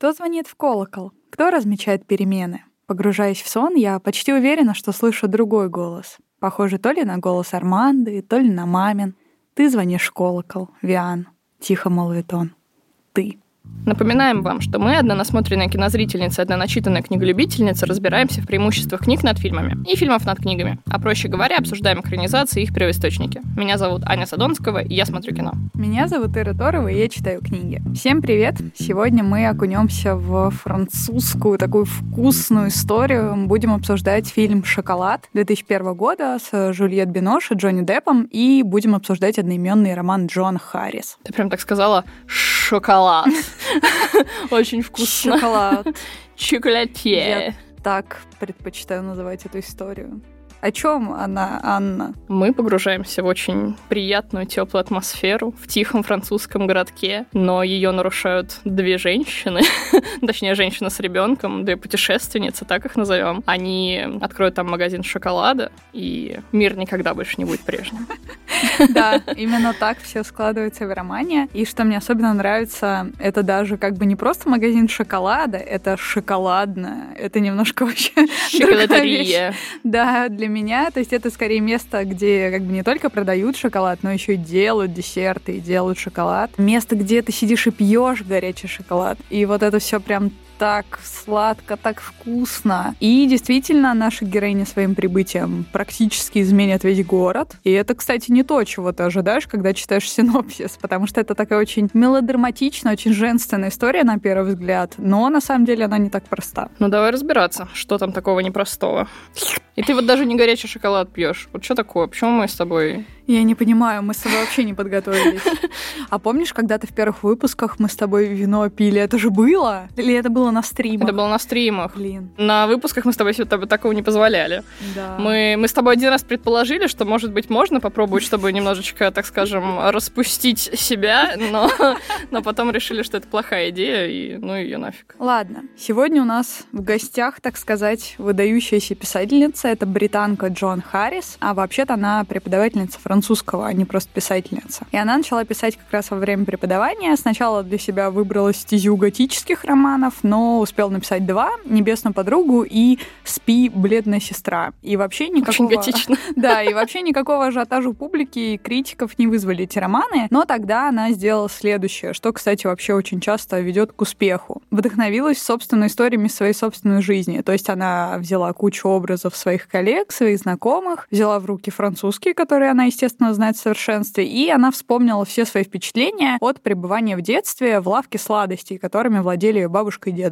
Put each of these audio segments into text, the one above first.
Кто звонит в колокол? Кто размечает перемены? Погружаясь в сон, я почти уверена, что слышу другой голос. Похоже то ли на голос Арманды, то ли на мамин. «Ты звонишь в колокол, Виан», — тихо молвит он. «Ты». Напоминаем вам, что мы, одна насмотренная кинозрительница, одна начитанная книголюбительница, разбираемся в преимуществах книг над фильмами и фильмов над книгами. А проще говоря, обсуждаем экранизации и их первоисточники. Меня зовут Аня Садонского, и я смотрю кино. Меня зовут Ира Торова, и я читаю книги. Всем привет! Сегодня мы окунемся в французскую такую вкусную историю. Будем обсуждать фильм «Шоколад» 2001 года с Жюльет Бинош и Джонни Деппом, и будем обсуждать одноименный роман Джон Харрис. Ты прям так сказала «шоколад». Очень вкусно. Шоколад. Чоколатье. Я так предпочитаю называть эту историю. О чем она, Анна? Мы погружаемся в очень приятную, теплую атмосферу в тихом французском городке, но ее нарушают две женщины, точнее, женщина с ребенком, две путешественницы, так их назовем. Они откроют там магазин шоколада, и мир никогда больше не будет прежним. Да, именно так все складывается в романе. И что мне особенно нравится, это даже как бы не просто магазин шоколада, это шоколадное. Это немножко вообще Шоколадерия. Да, для меня, то есть это скорее место, где как бы не только продают шоколад, но еще и делают десерты и делают шоколад. Место, где ты сидишь и пьешь горячий шоколад. И вот это все прям так сладко, так вкусно. И действительно, наши героини своим прибытием практически изменят весь город. И это, кстати, не то, чего ты ожидаешь, когда читаешь синопсис, потому что это такая очень мелодраматичная, очень женственная история на первый взгляд, но на самом деле она не так проста. Ну давай разбираться, что там такого непростого. И ты вот даже не горячий шоколад пьешь. Вот что такое? Почему мы с тобой я не понимаю, мы с тобой вообще не подготовились. А помнишь, когда-то в первых выпусках мы с тобой вино пили? Это же было? Или это было на стримах? Это было на стримах. Блин. На выпусках мы с тобой себе такого не позволяли. Да. Мы, мы с тобой один раз предположили, что, может быть, можно попробовать, чтобы немножечко, так скажем, распустить себя, но, но потом решили, что это плохая идея, и ну ее нафиг. Ладно. Сегодня у нас в гостях, так сказать, выдающаяся писательница. Это британка Джон Харрис, а вообще-то она преподавательница французского французского, а не просто писательница. И она начала писать как раз во время преподавания. Сначала для себя выбрала стезю готических романов, но успела написать два «Небесную подругу» и «Спи, бледная сестра». И вообще никакого... Очень готично. Да, и вообще никакого ажиотажа у публики и критиков не вызвали эти романы. Но тогда она сделала следующее, что, кстати, вообще очень часто ведет к успеху. Вдохновилась собственными историями своей собственной жизни. То есть она взяла кучу образов своих коллег, своих знакомых, взяла в руки французский, который она, естественно, знать в совершенстве. И она вспомнила все свои впечатления от пребывания в детстве в лавке сладостей, которыми владели бабушка и дедушка.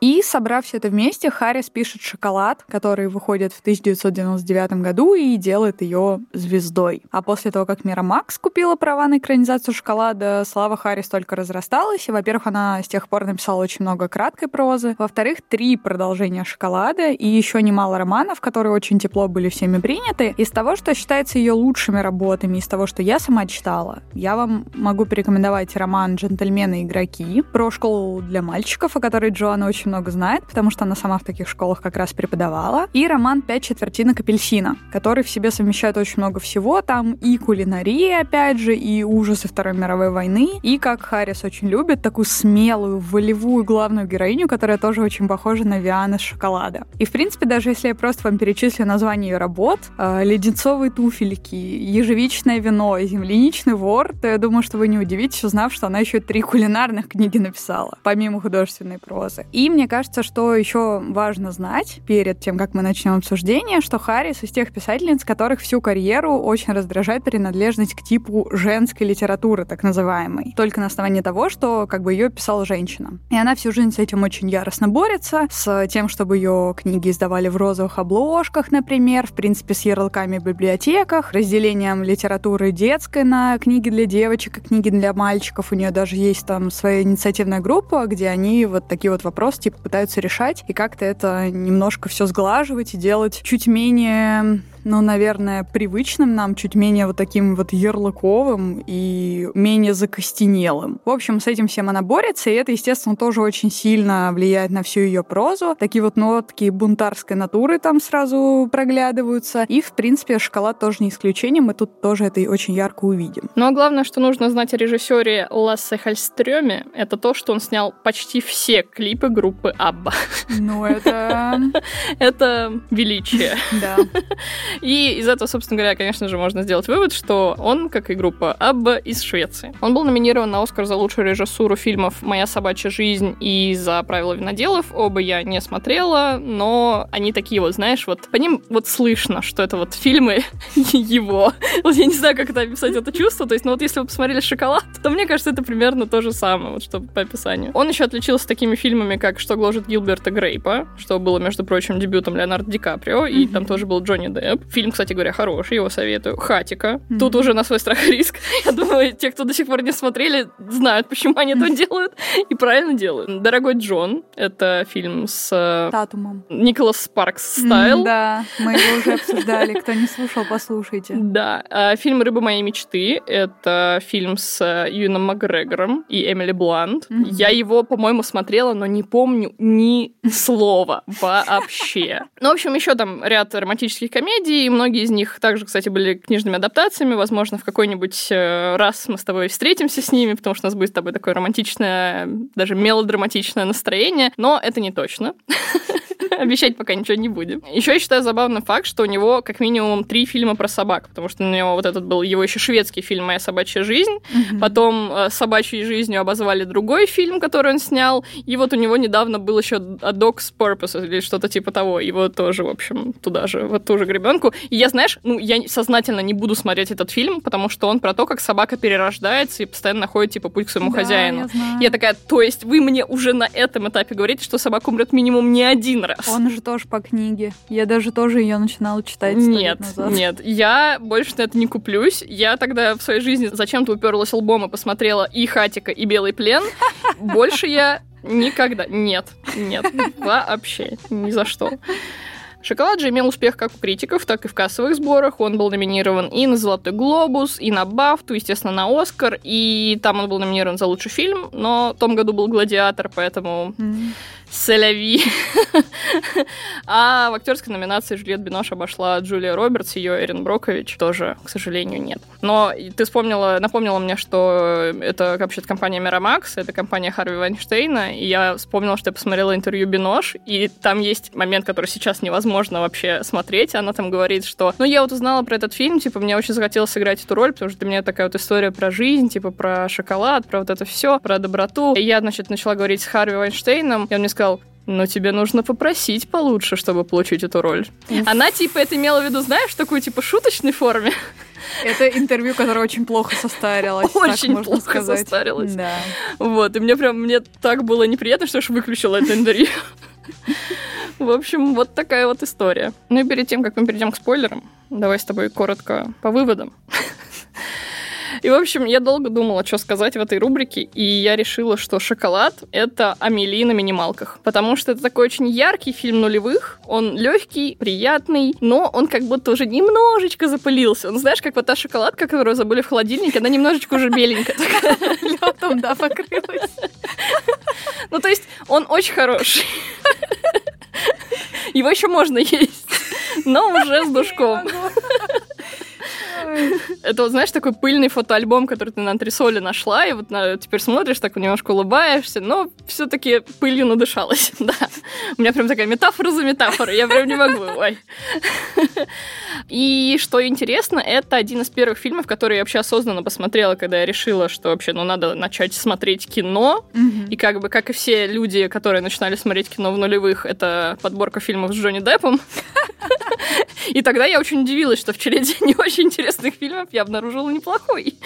И, собрав все это вместе, Харрис пишет «Шоколад», который выходит в 1999 году и делает ее звездой. А после того, как Мира Макс купила права на экранизацию «Шоколада», слава Харрис только разрасталась. И, во-первых, она с тех пор написала очень много краткой прозы. Во-вторых, три продолжения «Шоколада» и еще немало романов, которые очень тепло были всеми приняты. Из того, что считается ее лучшими работами из того, что я сама читала, я вам могу порекомендовать роман «Джентльмены и игроки» про школу для мальчиков, о которой Джоанна очень много знает, потому что она сама в таких школах как раз преподавала, и роман «Пять четвертинок апельсина», который в себе совмещает очень много всего. Там и кулинария, опять же, и ужасы Второй мировой войны, и, как Харрис очень любит, такую смелую, волевую главную героиню, которая тоже очень похожа на Виан из «Шоколада». И, в принципе, даже если я просто вам перечислю название ее работ, э, «Леденцовые туфельки», ежевичное вино земляничный вор, то я думаю, что вы не удивитесь, узнав, что она еще три кулинарных книги написала, помимо художественной прозы. И мне кажется, что еще важно знать перед тем, как мы начнем обсуждение, что Харрис из тех писательниц, которых всю карьеру очень раздражает принадлежность к типу женской литературы, так называемой. Только на основании того, что как бы ее писала женщина. И она всю жизнь с этим очень яростно борется, с тем, чтобы ее книги издавали в розовых обложках, например, в принципе, с ярлыками в библиотеках, разделением литературы детской на книги для девочек и книги для мальчиков. У нее даже есть там своя инициативная группа, где они вот такие вот вопросы типа пытаются решать и как-то это немножко все сглаживать и делать чуть менее но, наверное, привычным нам, чуть менее вот таким вот ярлыковым и менее закостенелым. В общем, с этим всем она борется, и это, естественно, тоже очень сильно влияет на всю ее прозу. Такие вот нотки бунтарской натуры там сразу проглядываются. И, в принципе, шоколад тоже не исключение, мы тут тоже это очень ярко увидим. Но главное, что нужно знать о режиссере Лассе Хальстрёме, это то, что он снял почти все клипы группы Абба. Ну, это... Это величие. Да. И из этого, собственно говоря, конечно же, можно сделать вывод, что он, как и группа Абба, из Швеции. Он был номинирован на Оскар за лучшую режиссуру фильмов «Моя собачья жизнь» и «За правила виноделов». Оба я не смотрела, но они такие вот, знаешь, вот по ним вот слышно, что это вот фильмы его. Вот я не знаю, как это описать, это чувство. То есть, ну вот если вы посмотрели «Шоколад», то мне кажется, это примерно то же самое, вот что по описанию. Он еще отличился такими фильмами, как «Что гложет Гилберта Грейпа», что было, между прочим, дебютом Леонардо Ди Каприо, и там тоже был Джонни Депп. Фильм, кстати говоря, хороший, его советую. «Хатика». Тут уже на свой страх и риск. Я думаю, те, кто до сих пор не смотрели, знают, почему они это делают, и правильно делают. «Дорогой Джон» — это фильм с... э, Татумом. Николас Спаркс Стайл. Да, мы его уже обсуждали. Кто не слушал, послушайте. Да, а, фильм «Рыба моей мечты» — это фильм с э, Юном Макгрегором и Эмили Блант. Я его, по-моему, смотрела, но не помню ни слова вообще. Ну, в общем, еще там ряд романтических комедий, и многие из них также, кстати, были книжными адаптациями. Возможно, в какой-нибудь э, раз мы с тобой встретимся с ними, потому что у нас будет с тобой такое романтичное, даже мелодраматичное настроение, но это не точно. Обещать пока ничего не будем. Еще я считаю забавным факт, что у него как минимум три фильма про собак, потому что у него вот этот был его еще шведский фильм «Моя собачья жизнь», Мгм. потом э, «Собачьей жизнью» обозвали другой фильм, который он снял, и вот у него недавно был еще «A Dog's Purpose» или что-то типа того, его тоже, в общем, туда же, в ту же гребенку. И я, знаешь, ну, я сознательно не буду смотреть этот фильм, потому что он про то, как собака перерождается и постоянно находит, типа, путь к своему Да, хозяину. я знаю. Я такая, то есть вы мне уже на этом этапе говорите, что собака умрет минимум не один раз? Он же тоже по книге. Я даже тоже ее начинала читать Нет, назад. нет, я больше на это не куплюсь. Я тогда в своей жизни зачем-то уперлась лбом и посмотрела и Хатика, и Белый плен. Больше я никогда... Нет, нет, вообще, ни за что. Шоколад же имел успех как у критиков, так и в кассовых сборах. Он был номинирован и на «Золотой глобус», и на «Бафту», естественно, на «Оскар», и там он был номинирован за лучший фильм, но в том году был «Гладиатор», поэтому М. Селяви. а в актерской номинации Жюльет Бинош обошла Джулия Робертс, ее Эрин Брокович тоже, к сожалению, нет. Но ты вспомнила, напомнила мне, что это вообще-то компания Miramax, это компания Харви Вайнштейна, и я вспомнила, что я посмотрела интервью Бинош, и там есть момент, который сейчас невозможно вообще смотреть. Она там говорит, что, ну, я вот узнала про этот фильм, типа, мне очень захотелось сыграть эту роль, потому что для меня такая вот история про жизнь, типа, про шоколад, про вот это все, про доброту. И я, значит, начала говорить с Харви Вайнштейном, и он мне сказал, но тебе нужно попросить получше, чтобы получить эту роль. Она, типа, это имела в виду, знаешь, в такой, типа, шуточной форме. Это интервью, которое очень плохо состарилось. так Очень можно плохо сказать. состарилось. Да. Вот, и мне прям, мне так было неприятно, что я аж выключила это интервью. В общем, вот такая вот история. Ну и перед тем, как мы перейдем к спойлерам, давай с тобой коротко по выводам. И, в общем, я долго думала, что сказать в этой рубрике, и я решила, что «Шоколад» — это Амели на минималках. Потому что это такой очень яркий фильм нулевых, он легкий, приятный, но он как будто уже немножечко запылился. Он, знаешь, как вот та шоколадка, которую забыли в холодильнике, она немножечко уже беленькая. Летом, да, покрылась. Ну, то есть, он очень хороший. Его еще можно есть, но уже с душком. Это вот, знаешь, такой пыльный фотоальбом, который ты на антресоле нашла, и вот на- теперь смотришь, так немножко улыбаешься, но все-таки пылью надышалась, да. У меня прям такая метафора за метафорой, я прям не могу, ой. И что интересно, это один из первых фильмов, который я вообще осознанно посмотрела, когда я решила, что вообще, ну, надо начать смотреть кино, Мгм. И как бы, как и все люди, которые начинали смотреть кино в нулевых, это подборка фильмов с Джонни Деппом. И тогда я очень удивилась, что в череде не очень интересных фильмов я обнаружила неплохой.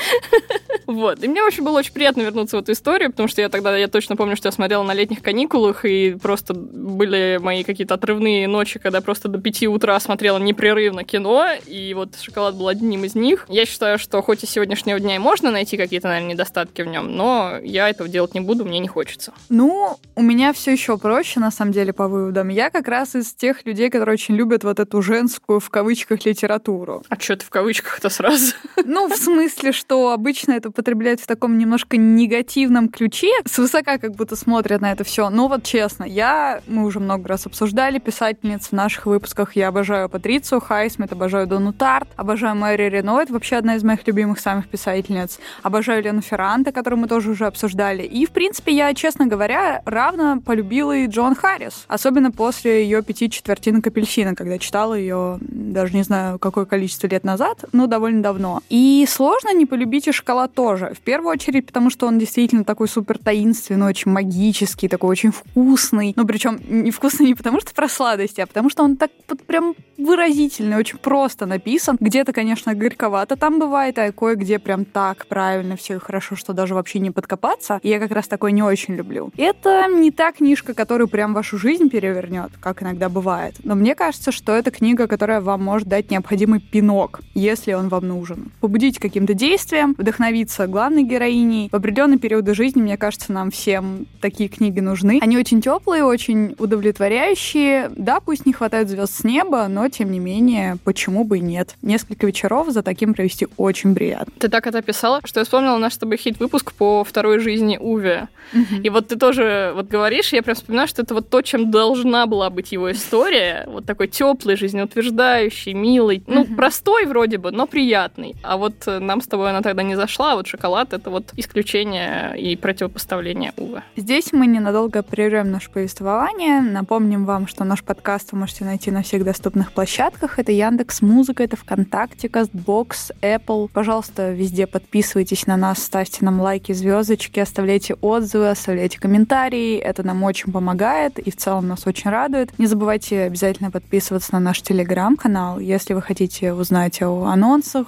Вот. И мне очень было очень приятно вернуться в эту историю, потому что я тогда, я точно помню, что я смотрела на летних каникулах, и просто были мои какие-то отрывные ночи, когда просто до пяти утра смотрела непрерывно кино, и вот «Шоколад» был одним из них. Я считаю, что хоть и сегодняшнего дня и можно найти какие-то, наверное, недостатки в нем, но я этого делать не буду, мне не хочется. Ну, у меня все еще проще, на самом деле, по выводам. Я как раз из тех людей, которые очень любят вот эту женскую в кавычках литературу. А что ты в кавычках-то сразу? Ну, в смысле, что обычно это употребляют в таком немножко негативном ключе, свысока как будто смотрят на это все. Но вот честно, я, мы уже много раз обсуждали писательниц в наших выпусках. Я обожаю Патрицию Хайсмит, обожаю Дону Тарт, обожаю Мэри Рено, вообще одна из моих любимых самых писательниц. Обожаю Лену Ферранте, которую мы тоже уже обсуждали. И, в принципе, я, честно говоря, равно полюбила и Джон Харрис. Особенно после ее пяти четвертинок апельсина, когда читала ее, даже не знаю, какое количество лет назад, но довольно давно. И сложно не полюбить и шоколад тоже. В первую очередь, потому что он действительно такой супер таинственный, очень магический, такой очень вкусный. Ну, причем не вкусный не потому, что про сладости, а потому что он так вот прям выразительный, очень просто написан. Где-то, конечно, горьковато там бывает, а кое-где прям так правильно все хорошо, что даже вообще не подкопаться. И я как раз такой не очень люблю. Это не та книжка, которую прям вашу жизнь перевернет, как иногда бывает. Но мне кажется, что это книга, которая вам может дать необходимый пинок, если он вам нужен. Побудить каким-то действием, вдохновиться главной героиней. В определенные периоды жизни, мне кажется, нам всем такие книги нужны. Они очень теплые, очень удовлетворяющие. Да, пусть не хватает звезд с неба, но тем не менее, почему бы и нет? Несколько вечеров за таким провести очень приятно. Ты так это описала, что я вспомнила наш с тобой хит-выпуск по второй жизни Уве. Угу. И вот ты тоже вот говоришь, я прям вспоминаю, что это вот то, чем должна была быть его история. Вот такой теплый, жизнеутверждающий, милый. Ну, угу. простой вроде бы, но приятный. А вот нам с тобой она тогда не зашла, а вот шоколад — это вот исключение и противопоставление Уве. Здесь мы ненадолго прервем наше повествование. Напомним вам, что наш подкаст вы можете найти на всех доступных площадках. Это Яндекс Музыка, это ВКонтакте, Кастбокс, Apple. Пожалуйста, везде подписывайтесь на нас, ставьте нам лайки, звездочки, оставляйте отзывы, оставляйте комментарии. Это нам очень помогает и в целом нас очень радует. Не забывайте обязательно подписываться на наш телеграм-канал, если вы хотите узнать о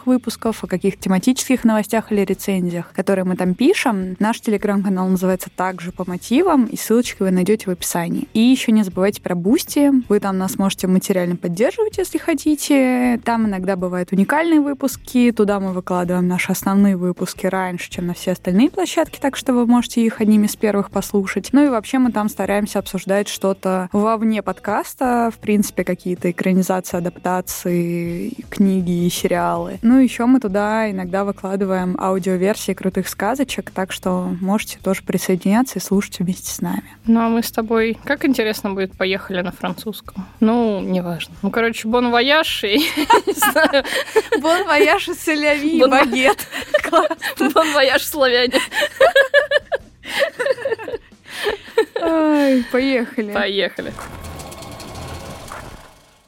выпусков, о каких тематических новостях или рецензиях, которые мы там пишем. Наш телеграм-канал называется также по мотивам, и ссылочки вы найдете в описании. И еще не забывайте про Boosty. Вы там нас можете материально поддерживать, если хотите. Там иногда бывают уникальные выпуски. Туда мы выкладываем наши основные выпуски раньше, чем на все остальные площадки, так что вы можете их одними из первых послушать. Ну и вообще мы там стараемся обсуждать что-то вовне подкаста, в принципе, какие-то экранизации, адаптации, книги и сериалы. Ну, еще мы туда иногда выкладываем аудиоверсии крутых сказочек, так что можете тоже присоединяться и слушать вместе с нами. Ну, а мы с тобой... Как интересно будет «Поехали» на французском? Ну, неважно. Ну, короче, «Bon voyage» и... «Bon voyage» и «C'est la vie» багет. «Bon voyage» славяне. Ой, поехали. Поехали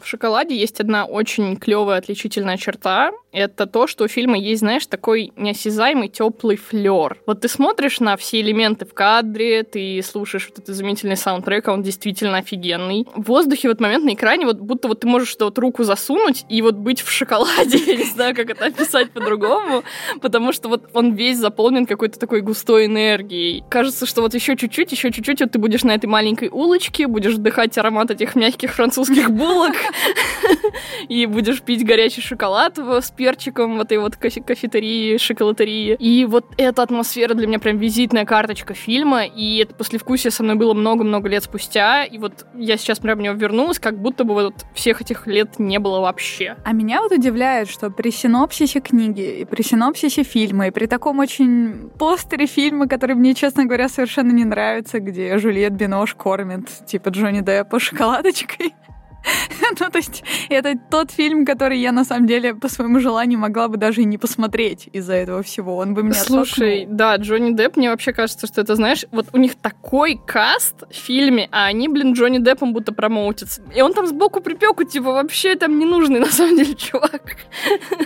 шоколаде есть одна очень клевая отличительная черта. Это то, что у фильма есть, знаешь, такой неосязаемый теплый флер. Вот ты смотришь на все элементы в кадре, ты слушаешь вот этот изумительный саундтрек, а он действительно офигенный. В воздухе в этот момент на экране вот будто вот ты можешь что вот руку засунуть и вот быть в шоколаде. Я не знаю, как это описать по-другому, потому что вот он весь заполнен какой-то такой густой энергией. Кажется, что вот еще чуть-чуть, еще чуть-чуть, вот ты будешь на этой маленькой улочке, будешь вдыхать аромат этих мягких французских булок, и будешь пить горячий шоколад с перчиком в этой вот кафетерии, шоколатерии. И вот эта атмосфера для меня прям визитная карточка фильма, и это послевкусие со мной было много-много лет спустя, и вот я сейчас прям в него вернулась, как будто бы вот всех этих лет не было вообще. А меня вот удивляет, что при синопсисе книги, и при синопсисе фильма, и при таком очень постере фильма, который мне, честно говоря, совершенно не нравится, где Жюльет Бинош кормит, типа Джонни Деппа шоколадочкой, ну, то есть это тот фильм, который я на самом деле по своему желанию могла бы даже и не посмотреть из-за этого всего. Он бы меня Слушай, оттолкнул. да, Джонни Депп, мне вообще кажется, что это, знаешь, вот у них такой каст в фильме, а они, блин, Джонни Деппом будто промоутятся. И он там сбоку припеку, типа, вообще там ненужный на самом деле чувак.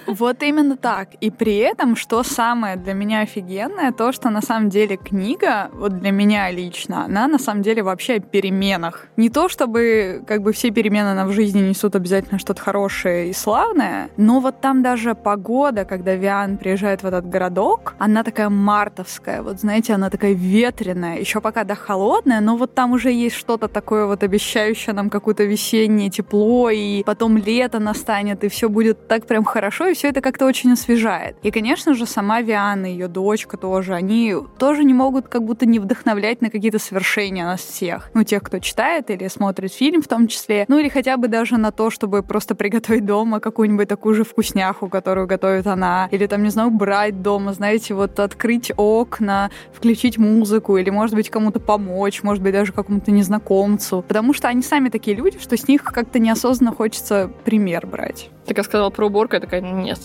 Вот именно так. И при этом, что самое для меня офигенное, то, что на самом деле книга, вот для меня лично, она на самом деле вообще о переменах. Не то, чтобы как бы все перемены она в жизни несут обязательно что-то хорошее и славное, но вот там даже погода, когда Виан приезжает в этот городок, она такая мартовская, вот знаете, она такая ветреная, еще пока да холодная, но вот там уже есть что-то такое вот обещающее нам какое-то весеннее тепло, и потом лето настанет, и все будет так прям хорошо, и все это как-то очень освежает. И, конечно же, сама Виана, ее дочка тоже, они тоже не могут как будто не вдохновлять на какие-то свершения нас всех. Ну, тех, кто читает или смотрит фильм в том числе, ну или хотя бы даже на то, чтобы просто приготовить дома какую-нибудь такую же вкусняху, которую готовит она, или там, не знаю, брать дома, знаете, вот открыть окна, включить музыку, или, может быть, кому-то помочь, может быть, даже какому-то незнакомцу, потому что они сами такие люди, что с них как-то неосознанно хочется пример брать. Так я сказала про уборку, я такая, нет.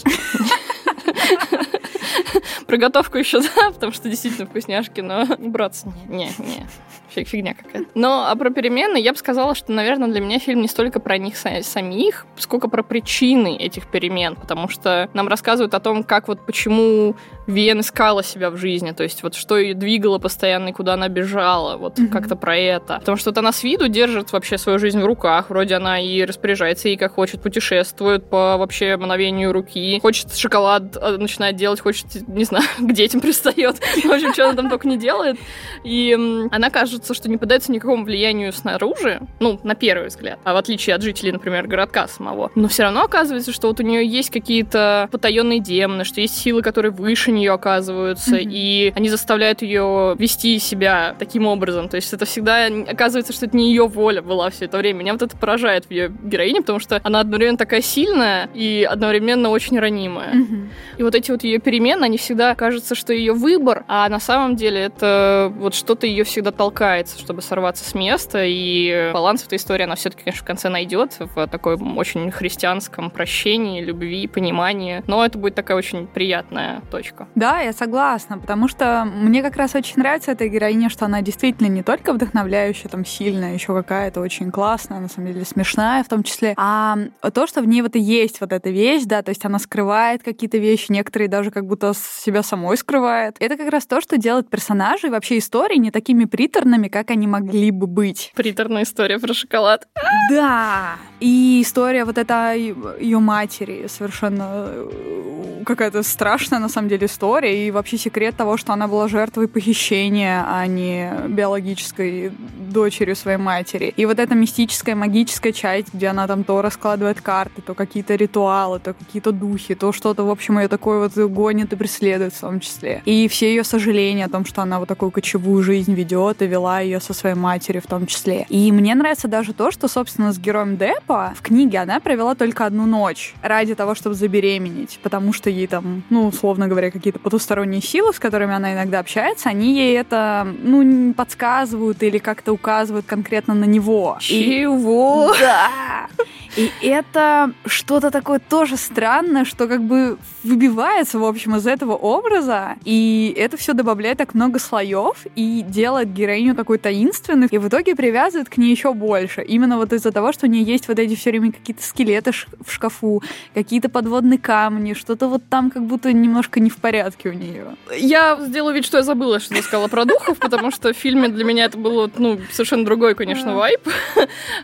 Про готовку еще, да, потому что действительно вкусняшки, но браться не, не, не, фигня какая-то. Но а про перемены я бы сказала, что, наверное, для меня фильм не столько про них самих, сколько про причины этих перемен, потому что нам рассказывают о том, как вот почему Вен искала себя в жизни, то есть вот что ее двигало постоянно и куда она бежала, вот mm-hmm. как-то про это. Потому что вот она с виду держит вообще свою жизнь в руках, вроде она и распоряжается ей как хочет, путешествует по вообще мгновению руки, хочет шоколад э, начинает делать, хочет, не знаю, к детям пристает, в общем, что она там только не делает. И она кажется, что не поддается никакому влиянию снаружи, ну, на первый взгляд, а в отличие от жителей, например, городка самого. Но все равно оказывается, что вот у нее есть какие-то потаенные демоны, что есть силы, которые выше нее оказываются, mm-hmm. и они заставляют ее вести себя таким образом. То есть это всегда оказывается, что это не ее воля была все это время. Меня вот это поражает в ее героине, потому что она одновременно такая сильная и одновременно очень ранимая. Mm-hmm. И вот эти вот ее перемены, они всегда кажется, что ее выбор, а на самом деле это вот что-то ее всегда толкается, чтобы сорваться с места, и баланс в этой истории она все-таки, конечно, в конце найдет в такой очень христианском прощении, любви, понимании. Но это будет такая очень приятная точка. Да, я согласна, потому что мне как раз очень нравится эта героиня, что она действительно не только вдохновляющая, там, сильная, еще какая-то очень классная, на самом деле смешная в том числе, а то, что в ней вот и есть вот эта вещь, да, то есть она скрывает какие-то вещи, некоторые даже как будто себя самой скрывает. Это как раз то, что делает персонажей вообще истории не такими приторными, как они могли бы быть. Приторная история про шоколад. Да. И история вот эта ее матери совершенно э, какая-то страшная на самом деле история и вообще секрет того, что она была жертвой похищения, а не биологической дочерью своей матери. И вот эта мистическая, магическая часть, где она там то раскладывает карты, то какие-то ритуалы, то какие-то духи, то что-то, в общем, ее такое вот гонит и преследует в том числе. И все ее сожаления о том, что она вот такую кочевую жизнь ведет и вела ее со своей матерью в том числе. И мне нравится даже то, что, собственно, с героем Депа в книге она провела только одну ночь ради того, чтобы забеременеть, потому что ей там, ну, условно говоря, какие-то какие-то потусторонние силы, с которыми она иногда общается, они ей это, ну, подсказывают или как-то указывают конкретно на него. Чего? И... Да. И это что-то такое тоже странное, что как бы выбивается, в общем, из этого образа, и это все добавляет так много слоев и делает героиню такой таинственной, и в итоге привязывает к ней еще больше. Именно вот из-за того, что у нее есть вот эти все время какие-то скелеты в шкафу, какие-то подводные камни, что-то вот там как будто немножко не в порядке у нее. Я сделаю вид, что я забыла, что ты сказала про духов, потому что в фильме для меня это было, ну, совершенно другой, конечно, вайп.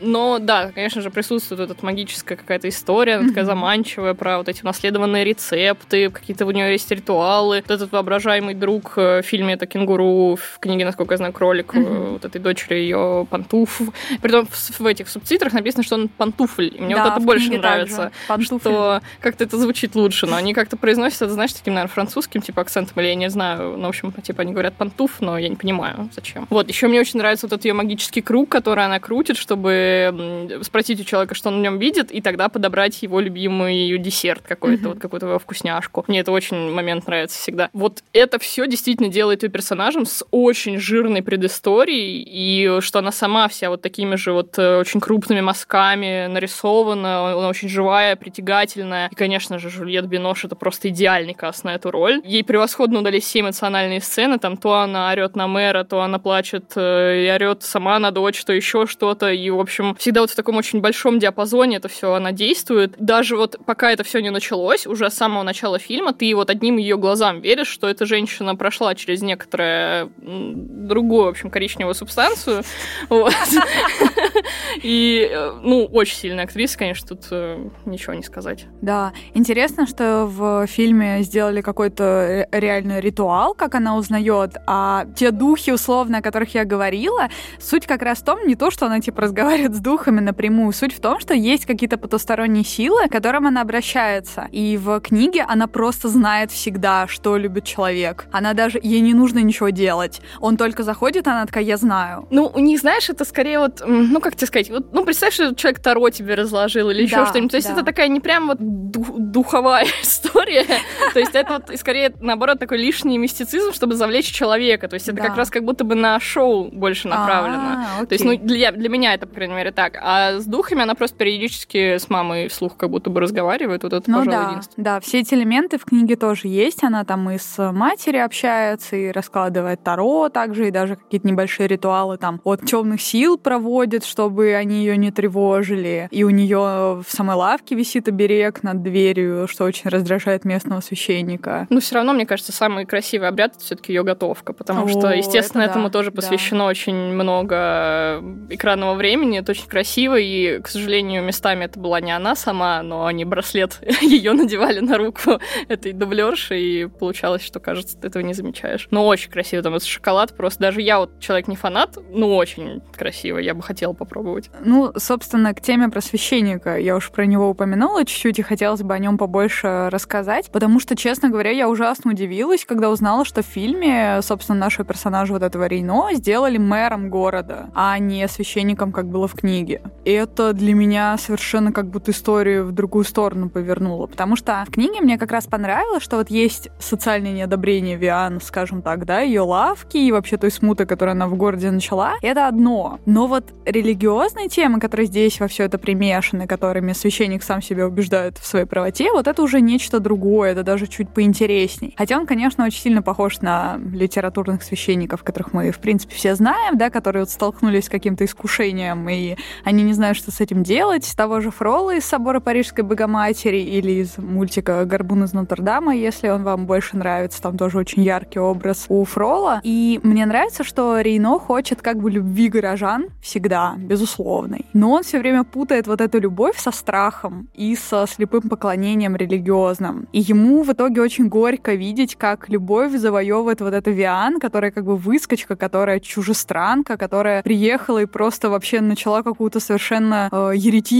Но да, конечно же, присутствует этот магическая какая-то история, она такая заманчивая про вот эти наследованные рецепты, какие-то у нее есть ритуалы. Вот этот воображаемый друг э, в фильме это кенгуру, в книге, насколько я знаю, кролик, mm-hmm. вот этой дочери ее пантуф. Притом в, в этих субтитрах написано, что он пантуфль. И мне да, вот это больше нравится. Что как-то это звучит лучше, но они как-то произносят это, знаешь, таким, наверное, французским типа акцентом, или я не знаю. Ну, в общем, типа они говорят пантуф, но я не понимаю, зачем. Вот, еще мне очень нравится вот этот ее магический круг, который она крутит, чтобы спросить у человека, что он в нем видит, и тогда подобрать его любимый десерт какой-то, mm-hmm. вот какую-то его вкусняшку. Мне это очень момент нравится всегда. Вот это все действительно делает ее персонажем с очень жирной предысторией, и что она сама вся вот такими же вот э, очень крупными мазками нарисована, она очень живая, притягательная. И, конечно же, Жюльет Бинош — это просто идеальный каст на эту роль. Ей превосходно удались все эмоциональные сцены, там то она орет на мэра, то она плачет э, и орет сама на дочь, то еще что-то, и, в общем, всегда вот в таком очень большом диапазоне это все она действует. Даже вот пока это все не началось, уже с самого начала фильма, ты вот одним ее глазам веришь, что эта женщина прошла через некоторое другую, в общем, коричневую субстанцию. И, э, ну, очень сильная актриса, конечно, тут э, ничего не сказать. Да. Интересно, что в фильме сделали какой-то реальный ритуал, как она узнает, а те духи, условно, о которых я говорила, суть как раз в том, не то, что она, типа, разговаривает с духами напрямую, суть в том, что есть какие-то потусторонние силы, к которым она обращается. И в книге она просто знает всегда, что любит человек. Она даже, ей не нужно ничего делать. Он только заходит, она такая, я знаю. Ну, у них, знаешь, это скорее вот, ну, как тебе сказать, Вот, ну, представь, что человек Таро тебе разложил или еще Да, что-нибудь. То есть да. это такая не прям вот ду- духовая история. То есть это вот скорее, наоборот, такой лишний мистицизм, чтобы завлечь человека. То есть это как раз как будто бы на шоу больше направлено. А, То есть, ну, для, для меня это, по крайней мере, так. А с духами она просто периодически с мамой вслух как будто бы разговаривает. Вот это, Ну пожалуй, да, единственное. да, все эти элементы в книге тоже есть. Она там и с матерью общается, и раскладывает таро также, и даже какие-то небольшие ритуалы там от темных сил проводит, чтобы они ее не тревожили. И у нее в самой лавке висит оберег над дверью, что очень раздражает местного священника. Но все равно, мне кажется, самый красивый обряд это все-таки ее готовка, потому О, что, естественно, это да, этому тоже да. посвящено очень много экранного времени. Это очень красиво, и, к сожалению, местами это была не она сама, но они браслет ее надевали на руку этой дублерши, и получалось, что, кажется, ты этого не замечаешь. Но очень красиво, там этот шоколад просто. Даже я вот человек не фанат, но очень красиво, я бы хотела попробовать. Ну, собственно, к теме про священника. Я уж про него упомянула чуть-чуть, и хотелось бы о нем побольше рассказать, потому что, честно говоря, я ужасно удивилась, когда узнала, что в фильме, собственно, нашего персонажа вот этого Рейно сделали мэром города, а не священником, как было в книге. И это для меня совершенно как будто историю в другую сторону повернуло, потому что в книге мне как раз понравилось, что вот есть социальное неодобрение Виан, скажем так, да, ее лавки и вообще той смуты, которую она в городе начала, это одно. Но вот религиозные темы, которые здесь во все это примешаны, которыми священник сам себя убеждает в своей правоте, вот это уже нечто другое, это даже чуть поинтересней. Хотя он, конечно, очень сильно похож на литературных священников, которых мы, в принципе, все знаем, да, которые вот столкнулись с каким-то искушением, и они не знают, что с этим делать. Того же Фрола из собора Парижской Богоматери или из мультика «Горбун из Нотр-Дама», если он вам больше нравится, там тоже очень яркий образ у Фрола. И мне нравится, что Рейно хочет как бы любви горожан всегда, безусловной. Но он все время путает вот эту любовь со страхом и со слепым поклонением религиозным. И ему в итоге очень горько видеть, как любовь завоевывает вот эта Виан, которая как бы выскочка, которая чужестранка, которая приехала и просто вообще начала какую-то совершенно э, еретическую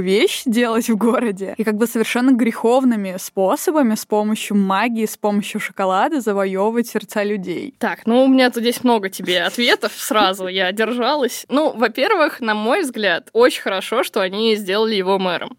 вещь делать в городе. И как бы совершенно греховными способами с помощью магии, с помощью шоколада завоевывать сердца людей. Так, ну у меня тут здесь много тебе ответов сразу, я держалась. Ну, во-первых, на мой взгляд, очень хорошо, что они сделали его мэром.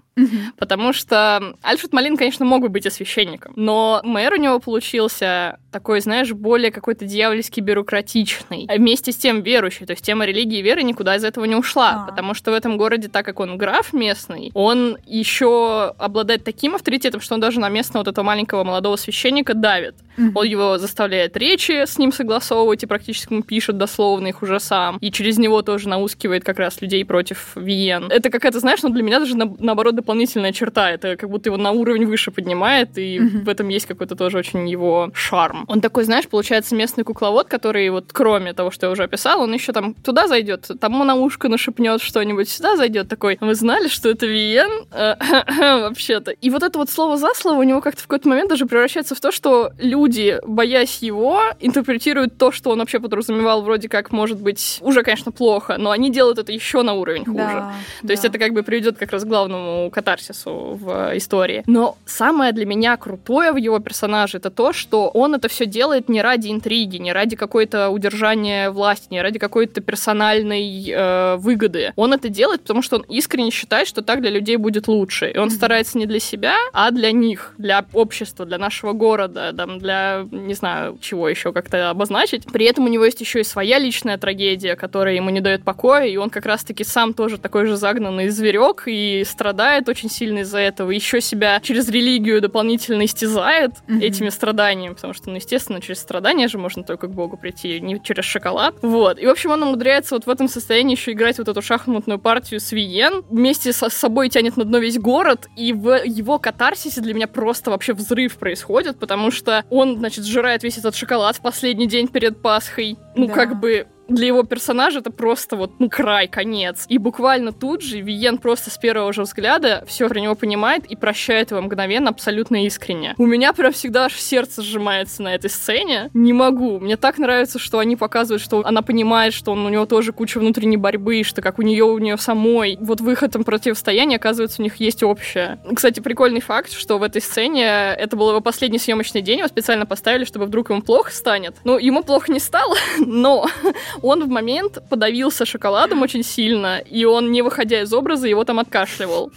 Потому что Альфред Малин, конечно, мог бы быть и священником, но мэр у него получился такой, знаешь, более какой-то дьявольски бюрократичный, а вместе с тем верующий. То есть тема религии и веры никуда из этого не ушла, А. потому что в этом городе, так как он граф местный, он еще обладает таким авторитетом, что он даже на местного вот этого маленького молодого священника давит. Он его заставляет речи с ним согласовывать и практически ему пишет дословно их уже сам. И через него тоже наускивает как раз людей против Виен. Это какая-то, знаешь, ну для меня даже на- наоборот дополнительная черта. Это как будто его на уровень выше поднимает, и Мгм. в этом есть какой-то тоже очень его шарм. Он такой, знаешь, получается местный кукловод, который вот кроме того, что я уже описала, он еще там туда зайдет, тому на ушко нашепнет что-нибудь, сюда зайдет такой. Вы знали, что это Виен? Вообще-то. И вот это вот слово за слово у него как-то в какой-то момент даже превращается в то, что люди, боясь его, интерпретируют то, что он вообще подразумевал, вроде как, может быть, уже, конечно, плохо, но они делают это еще на уровень хуже. Да, То есть да. это как бы приведет как раз к главному катарсису в истории. Но самое для меня крутое в его персонаже это то, что он это все делает не ради интриги, не ради какой-то удержания власти, не ради какой-то персональной э, выгоды. Он это делает, потому что он искренне считает, что так для людей будет лучше. И он Мгм. старается не для себя, а для них, для общества, для нашего города, там, для, не знаю, чего еще как-то обозначить. При этом у него есть еще и своя личная трагедия, которая ему не дает покоя, и он как раз-таки сам тоже такой же загнанный зверек и страдает очень сильно из-за этого. Еще себя через религию дополнительно истязает Мгм. этими страданиями, потому что, ну, естественно, через страдания же можно только к Богу прийти, не через шоколад. Вот. И, в общем, он умудряется вот в этом состоянии еще играть вот эту шахматную партию с Виен, вместе со собой тянет на дно весь город, и в его катарсисе для меня просто вообще взрыв происходит, потому что он, значит, сжирает весь этот шоколад в последний день перед Пасхой. Ну, Да. как бы для его персонажа это просто вот, ну, край, конец. И буквально тут же Виен просто с первого же взгляда все про него понимает и прощает его мгновенно, абсолютно искренне. У меня прям всегда аж сердце сжимается на этой сцене. Не могу. Мне так нравится, что они показывают, что она понимает, что он, у него тоже куча внутренней борьбы, что как у нее, у нее самой. Вот выход им противостояния, оказывается, у них есть общее. Кстати, прикольный факт, что в этой сцене это был его последний съемочный день, его специально поставили, чтобы вдруг ему плохо станет. Ну, ему плохо не стало, но он в момент подавился шоколадом очень сильно, и он, не выходя из образа, его там откашливал.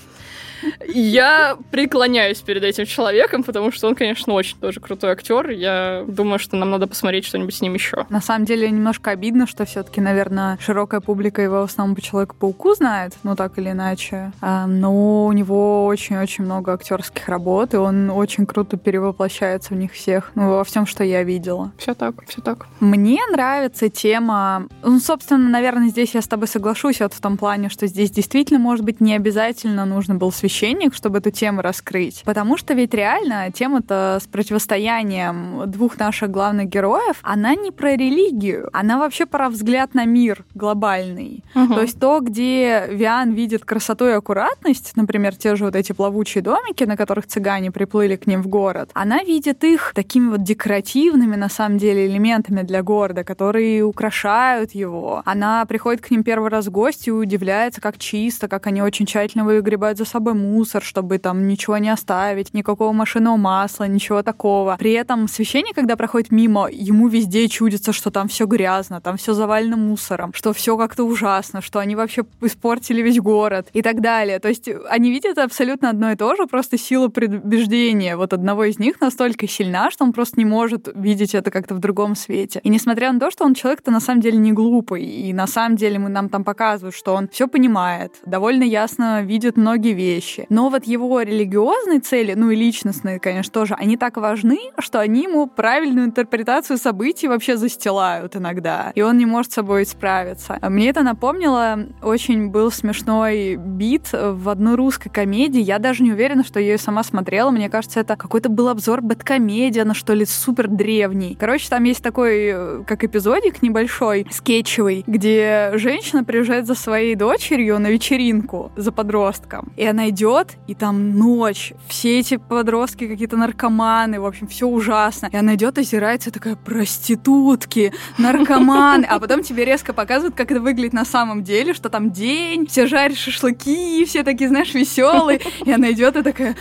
Я преклоняюсь перед этим человеком, потому что он, конечно, очень тоже крутой актер. Я думаю, что нам надо посмотреть что-нибудь с ним еще. На самом деле немножко обидно, что все-таки, наверное, широкая публика его в основном по Человеку-пауку знает, ну так или иначе. А, но у него очень-очень много актерских работ, и он очень круто перевоплощается в них всех, ну, во всем, что я видела. Все так, все так. Мне нравится тема, ну, собственно, наверное, здесь я с тобой соглашусь вот в том плане, что здесь действительно, может быть, не обязательно нужно был священник священник, чтобы эту тему раскрыть. Потому что ведь реально тема-то с противостоянием двух наших главных героев, она не про религию, она вообще про взгляд на мир глобальный. Угу. То есть то, где Виан видит красоту и аккуратность, например, те же вот эти плавучие домики, на которых цыгане приплыли к ним в город, она видит их такими вот декоративными, на самом деле, элементами для города, которые украшают его. Она приходит к ним первый раз в гости и удивляется, как чисто, как они очень тщательно выгребают за собой мусор, чтобы там ничего не оставить, никакого машинного масла, ничего такого. При этом священник, когда проходит мимо, ему везде чудится, что там все грязно, там все завалено мусором, что все как-то ужасно, что они вообще испортили весь город и так далее. То есть они видят абсолютно одно и то же, просто сила предубеждения вот одного из них настолько сильна, что он просто не может видеть это как-то в другом свете. И несмотря на то, что он человек-то на самом деле не глупый, и на самом деле мы нам там показывают, что он все понимает, довольно ясно видит многие вещи, вещи. Но вот его религиозные цели, ну и личностные, конечно, тоже, они так важны, что они ему правильную интерпретацию событий вообще застилают иногда. И он не может с собой справиться. Мне это напомнило, очень был смешной бит в одной русской комедии. Я даже не уверена, что я ее сама смотрела. Мне кажется, это какой-то был обзор бэткомедия, на что ли, супер древний. Короче, там есть такой, э, как эпизодик небольшой, скетчевый, где женщина приезжает за своей дочерью на вечеринку за подростком. И она идет идет, и там ночь, все эти подростки какие-то наркоманы, в общем, все ужасно. И она идет, озирается, такая, проститутки, наркоманы. А потом тебе резко показывают, как это выглядит на самом деле, что там день, все жарят шашлыки, все такие, знаешь, веселые. И она идет и такая,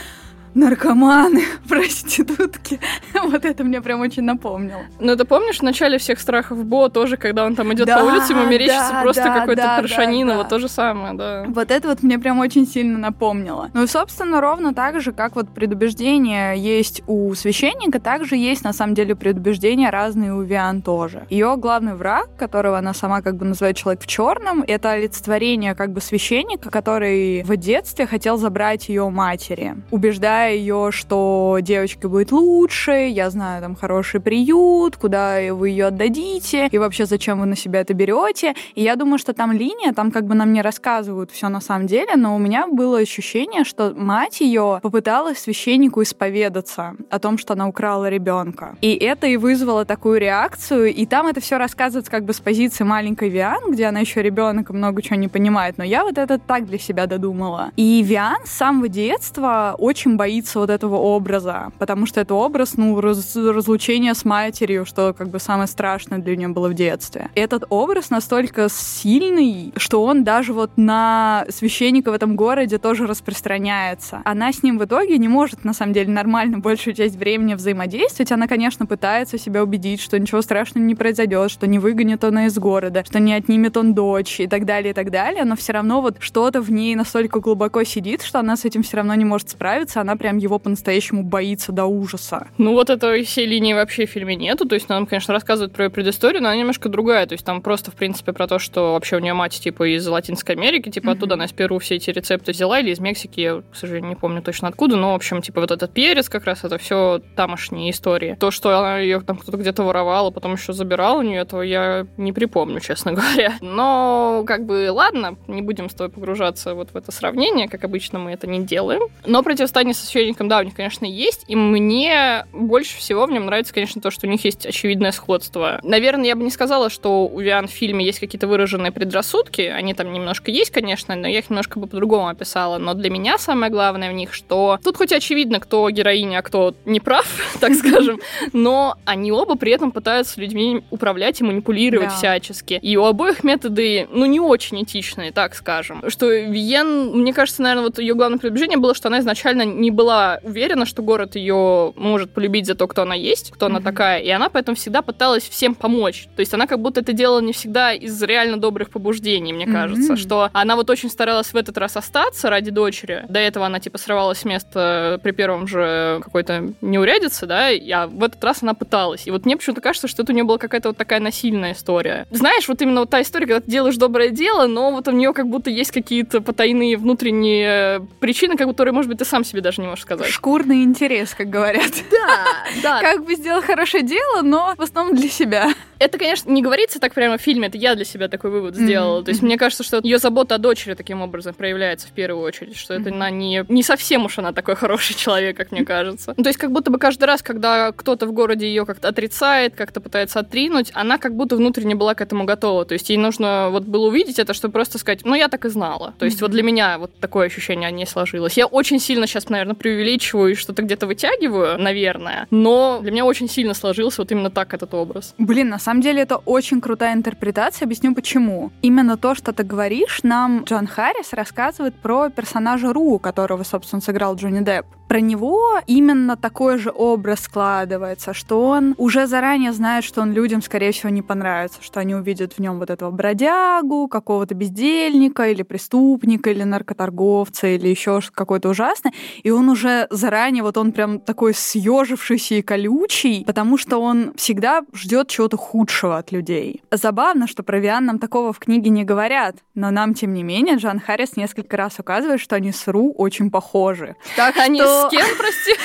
наркоманы, проститутки. вот это мне прям очень напомнило. Ну, ты помнишь в начале всех страхов Бо тоже, когда он там идет да, по улице, ему мерещится да, просто да, какой-то да, да. вот то же самое, да. Вот это вот мне прям очень сильно напомнило. Ну и, собственно, ровно так же, как вот предубеждение есть у священника, также есть, на самом деле, предубеждения разные у Виан тоже. Ее главный враг, которого она сама как бы называет человек в черном, это олицетворение как бы священника, который в детстве хотел забрать ее матери, убеждая ее, что девочке будет лучше, я знаю там хороший приют, куда вы ее отдадите, и вообще зачем вы на себя это берете. И я думаю, что там линия, там как бы нам не рассказывают все на самом деле, но у меня было ощущение, что мать ее попыталась священнику исповедаться о том, что она украла ребенка. И это и вызвало такую реакцию, и там это все рассказывается как бы с позиции маленькой Виан, где она еще ребенок и много чего не понимает, но я вот это так для себя додумала. И Виан с самого детства очень боится боится вот этого образа, потому что это образ, ну, раз, разлучения с матерью, что как бы самое страшное для нее было в детстве. Этот образ настолько сильный, что он даже вот на священника в этом городе тоже распространяется. Она с ним в итоге не может, на самом деле, нормально большую часть времени взаимодействовать. Она, конечно, пытается себя убедить, что ничего страшного не произойдет, что не выгонит она из города, что не отнимет он дочь и так далее, и так далее. Но все равно вот что-то в ней настолько глубоко сидит, что она с этим все равно не может справиться. Она прям его по-настоящему боится до ужаса. Ну вот этой всей линии вообще в фильме нету, то есть нам, конечно, рассказывают про ее предысторию, но она немножко другая, то есть там просто, в принципе, про то, что вообще у нее мать, типа, из Латинской Америки, типа, mm-hmm. оттуда она из Перу все эти рецепты взяла, или из Мексики, я, к сожалению, не помню точно откуда, но, в общем, типа, вот этот перец как раз, это все тамошние истории. То, что она ее там кто-то где-то воровала, потом еще забирал у нее, этого я не припомню, честно говоря. Но, как бы, ладно, не будем с тобой погружаться вот в это сравнение, как обычно мы это не делаем. Но противостояние со священником, да, у них, конечно, есть, и мне больше всего в нем нравится, конечно, то, что у них есть очевидное сходство. Наверное, я бы не сказала, что у Виан в фильме есть какие-то выраженные предрассудки, они там немножко есть, конечно, но я их немножко бы по-другому описала, но для меня самое главное в них, что тут хоть очевидно, кто героиня, а кто не прав, так скажем, но они оба при этом пытаются людьми управлять и манипулировать всячески. И у обоих методы, ну, не очень этичные, так скажем. Что Виен, мне кажется, наверное, вот ее главное предубеждение было, что она изначально не была уверена, что город ее может полюбить за то, кто она есть, кто mm-hmm. она такая, и она поэтому всегда пыталась всем помочь. То есть она как будто это делала не всегда из реально добрых побуждений, мне mm-hmm. кажется, что она вот очень старалась в этот раз остаться ради дочери. До этого она типа срывалась с места при первом же какой-то неурядице, да, а в этот раз она пыталась. И вот мне почему-то кажется, что это у нее была какая-то вот такая насильная история. Знаешь, вот именно вот та история, когда ты делаешь доброе дело, но вот у нее как будто есть какие-то потайные внутренние причины, как которые, может быть, ты сам себе даже не можешь сказать. Шкурный интерес, как говорят. Да, да. Как бы сделал хорошее дело, но в основном для себя. Это, конечно, не говорится так прямо в фильме, это я для себя такой вывод сделала. То есть мне кажется, что ее забота о дочери таким образом проявляется в первую очередь, что это она не, не совсем уж она такой хороший человек, как мне кажется. Ну, то есть как будто бы каждый раз, когда кто-то в городе ее как-то отрицает, как-то пытается отринуть, она как будто внутренне была к этому готова. То есть ей нужно вот было увидеть это, чтобы просто сказать, ну, я так и знала. То есть вот для меня вот такое ощущение не сложилось. Я очень сильно сейчас, наверное, преувеличиваю и что-то где-то вытягиваю, наверное, но для меня очень сильно сложился вот именно так этот образ. Блин, на самом деле это очень крутая интерпретация. Объясню почему. Именно то, что ты говоришь, нам Джон Харрис рассказывает про персонажа Ру, которого, собственно, сыграл Джонни Депп про него именно такой же образ складывается, что он уже заранее знает, что он людям, скорее всего, не понравится, что они увидят в нем вот этого бродягу, какого-то бездельника или преступника, или наркоторговца, или еще какой-то ужасный. И он уже заранее, вот он прям такой съежившийся и колючий, потому что он всегда ждет чего-то худшего от людей. Забавно, что про Виан нам такого в книге не говорят, но нам, тем не менее, Джан Харрис несколько раз указывает, что они с Ру очень похожи. Так они что с кем, прости?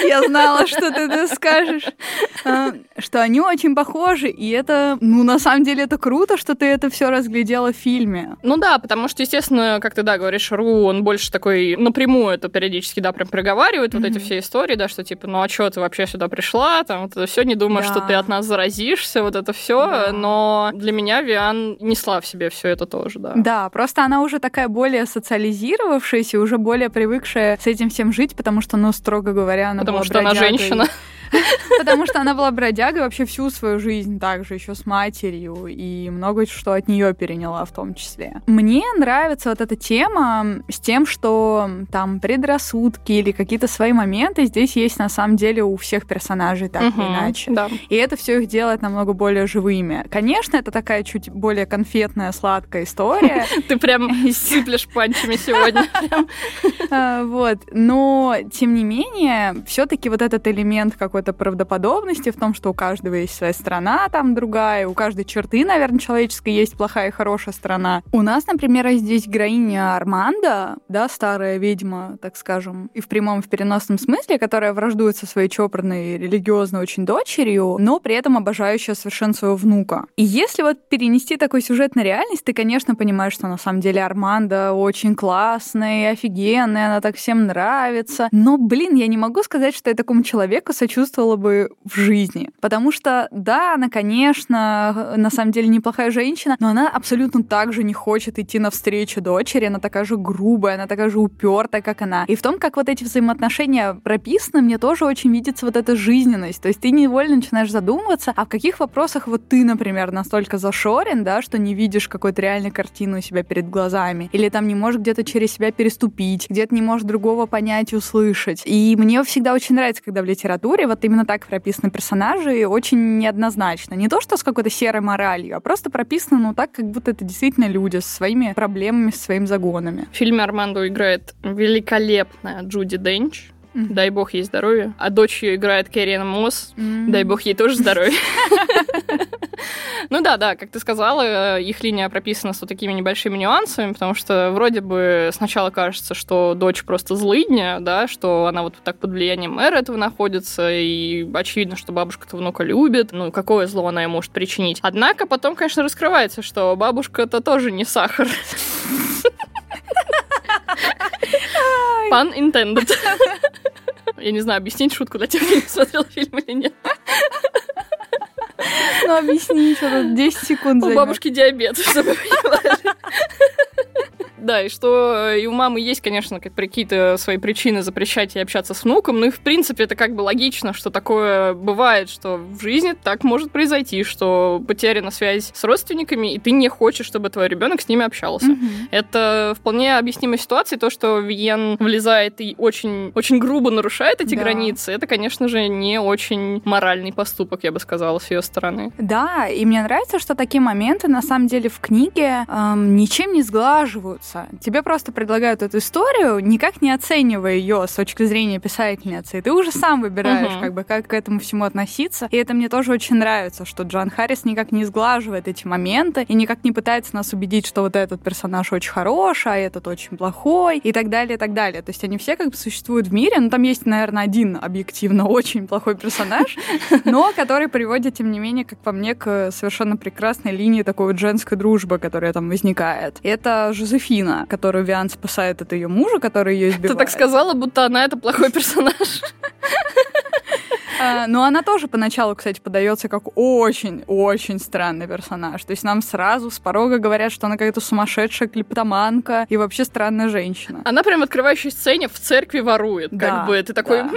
Я знала, что ты это скажешь. Что они очень похожи, и это, ну, на самом деле, это круто, что ты это все разглядела в фильме. Ну да, потому что, естественно, как ты, да, говоришь, Ру, он больше такой напрямую это периодически, да, прям проговаривает вот эти все истории, да, что типа, ну а что ты вообще сюда пришла, там, вот это все, не думаешь, что ты от нас заразишься, вот это все, но для меня Виан несла в себе все это тоже, да. Да, просто она уже такая более социализировавшаяся, уже более привыкшая с этим всем жить, потому что, ну, строго говоря, она Потому была что бродягой. она женщина. Потому что она была бродягой вообще всю свою жизнь, также еще с матерью, и много что от нее переняла в том числе. Мне нравится вот эта тема с тем, что там предрассудки или какие-то свои моменты здесь есть на самом деле у всех персонажей так или иначе. Да. И это все их делает намного более живыми. Конечно, это такая чуть более конфетная, сладкая история. Ты прям сыплешь панчами сегодня. А, вот. Но, тем не менее, все-таки вот этот элемент какой какой-то правдоподобности в том, что у каждого есть своя страна, там другая, у каждой черты, наверное, человеческой есть плохая и хорошая сторона. У нас, например, здесь героиня Арманда, да, старая ведьма, так скажем, и в прямом, и в переносном смысле, которая враждует со своей чопорной, религиозной очень дочерью, но при этом обожающая совершенно своего внука. И если вот перенести такой сюжет на реальность, ты, конечно, понимаешь, что на самом деле Арманда очень классная, офигенная, она так всем нравится. Но, блин, я не могу сказать, что я такому человеку сочувствую почувствовала бы в жизни. Потому что, да, она, конечно, на самом деле неплохая женщина, но она абсолютно так же не хочет идти навстречу дочери, она такая же грубая, она такая же упертая, как она. И в том, как вот эти взаимоотношения прописаны, мне тоже очень видится вот эта жизненность. То есть ты невольно начинаешь задумываться, а в каких вопросах вот ты, например, настолько зашорен, да, что не видишь какой-то реальной картины у себя перед глазами, или там не можешь где-то через себя переступить, где-то не можешь другого понять и услышать. И мне всегда очень нравится, когда в литературе вот именно так прописаны персонажи, очень неоднозначно. Не то, что с какой-то серой моралью, а просто прописано, ну, так, как будто это действительно люди со своими проблемами, со своими загонами. В фильме Армандо играет великолепная Джуди Денч. Mm-hmm. Дай бог ей здоровья. А дочь ее играет Кэрриан Мосс. Mm-hmm. Дай бог ей тоже здоровья. Ну да, да, как ты сказала, э, их линия прописана с вот такими небольшими нюансами, потому что вроде бы сначала кажется, что дочь просто злыдня, да, что она вот так под влиянием мэра этого находится, и очевидно, что бабушка-то внука любит, ну какое зло она ей может причинить. Однако потом, конечно, раскрывается, что бабушка-то тоже не сахар. Pun intended. Я не знаю, объяснить шутку для тех, кто не смотрел фильм или нет. Ну, объясни, что тут 10 секунд У бабушки диабет, чтобы вы понимали. Да, и что и у мамы есть, конечно, какие-то свои причины запрещать ей общаться с внуком, ну и в принципе это как бы логично, что такое бывает, что в жизни так может произойти, что потеряна связь с родственниками, и ты не хочешь, чтобы твой ребенок с ними общался. Mm-hmm. Это вполне объяснимая ситуация, то, что Виен влезает и очень, очень грубо нарушает эти да. границы, это, конечно же, не очень моральный поступок, я бы сказала, с ее стороны. Да, и мне нравится, что такие моменты на самом деле в книге эм, ничем не сглаживаются. Тебе просто предлагают эту историю, никак не оценивая ее с точки зрения писательницы, и ты уже сам выбираешь, угу. как бы, как к этому всему относиться. И это мне тоже очень нравится, что Джон Харрис никак не сглаживает эти моменты и никак не пытается нас убедить, что вот этот персонаж очень хороший, а этот очень плохой, и так далее, и так далее. То есть они все как бы существуют в мире, но там есть, наверное, один объективно очень плохой персонаж, но который приводит, тем не менее, как по мне, к совершенно прекрасной линии такой вот женской дружбы, которая там возникает. Это Жозефина, которую Виан спасает от ее мужа, который ее избивает. Ты так сказала, будто она это плохой персонаж. А, но она тоже поначалу, кстати, подается как очень-очень странный персонаж. То есть нам сразу с порога говорят, что она какая-то сумасшедшая клептоманка и вообще странная женщина. Она прям в открывающей сцене в церкви ворует, да, как бы. Ты такой, да.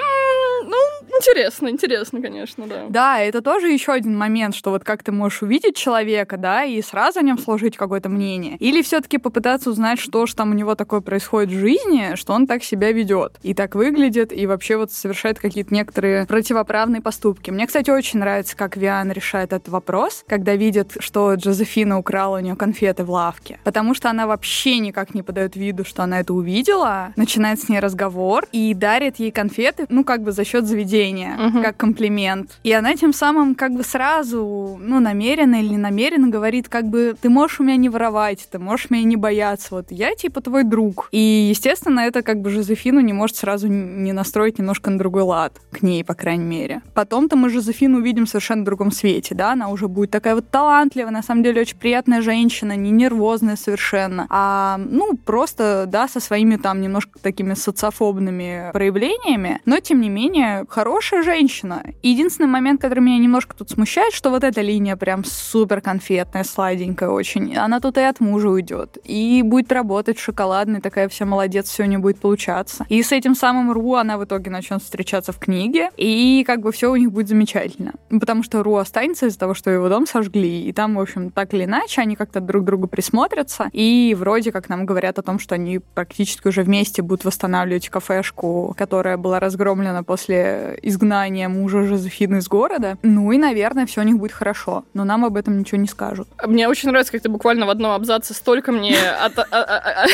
Ну, интересно, интересно, конечно, да. Да, это тоже еще один момент, что вот как ты можешь увидеть человека, да, и сразу о нем сложить какое-то мнение. Или все-таки попытаться узнать, что же там у него такое происходит в жизни, что он так себя ведет и так выглядит, и вообще вот совершает какие-то некоторые противоправные поступки. Мне, кстати, очень нравится, как Виан решает этот вопрос, когда видит, что Джозефина украла у нее конфеты в лавке. Потому что она вообще никак не подает виду, что она это увидела, начинает с ней разговор и дарит ей конфеты, ну, как бы за счет заведения, угу. как комплимент. И она тем самым как бы сразу, ну, намеренно или не намеренно говорит, как бы, ты можешь у меня не воровать, ты можешь меня не бояться, вот я типа твой друг. И, естественно, это как бы Жозефину не может сразу не настроить немножко на другой лад к ней, по крайней мере. Потом-то мы Жозефину увидим в совершенно другом свете, да, она уже будет такая вот талантливая, на самом деле очень приятная женщина, не нервозная совершенно, а, ну, просто, да, со своими там немножко такими социофобными проявлениями, но, тем не менее, хорошая женщина. Единственный момент, который меня немножко тут смущает, что вот эта линия прям супер конфетная, сладенькая очень, она тут и от мужа уйдет, и будет работать шоколадной, такая вся молодец, все у нее будет получаться. И с этим самым Ру она в итоге начнет встречаться в книге, и как бы все у них будет замечательно. Потому что Ру останется из-за того, что его дом сожгли, и там, в общем, так или иначе, они как-то друг к другу присмотрятся, и вроде как нам говорят о том, что они практически уже вместе будут восстанавливать кафешку, которая была разгромлена после изгнания мужа Жозефины из города. Ну и, наверное, все у них будет хорошо, но нам об этом ничего не скажут. Мне очень нравится, как ты буквально в одном абзаце столько мне а, а, а,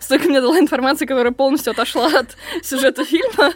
столько мне дала информации, которая полностью отошла от сюжета фильма.